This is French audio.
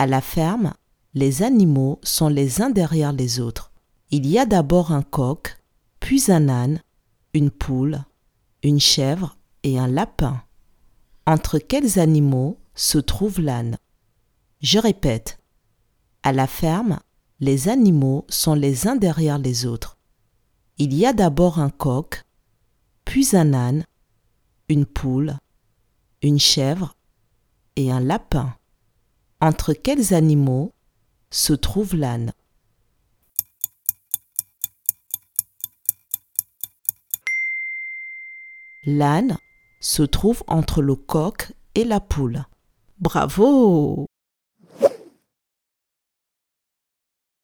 À la ferme, les animaux sont les uns derrière les autres. Il y a d'abord un coq, puis un âne, une poule, une chèvre et un lapin. Entre quels animaux se trouve l'âne? Je répète. À la ferme, les animaux sont les uns derrière les autres. Il y a d'abord un coq, puis un âne, une poule, une chèvre et un lapin. Entre quels animaux se trouve l'âne? L'âne se trouve entre le coq et la poule. Bravo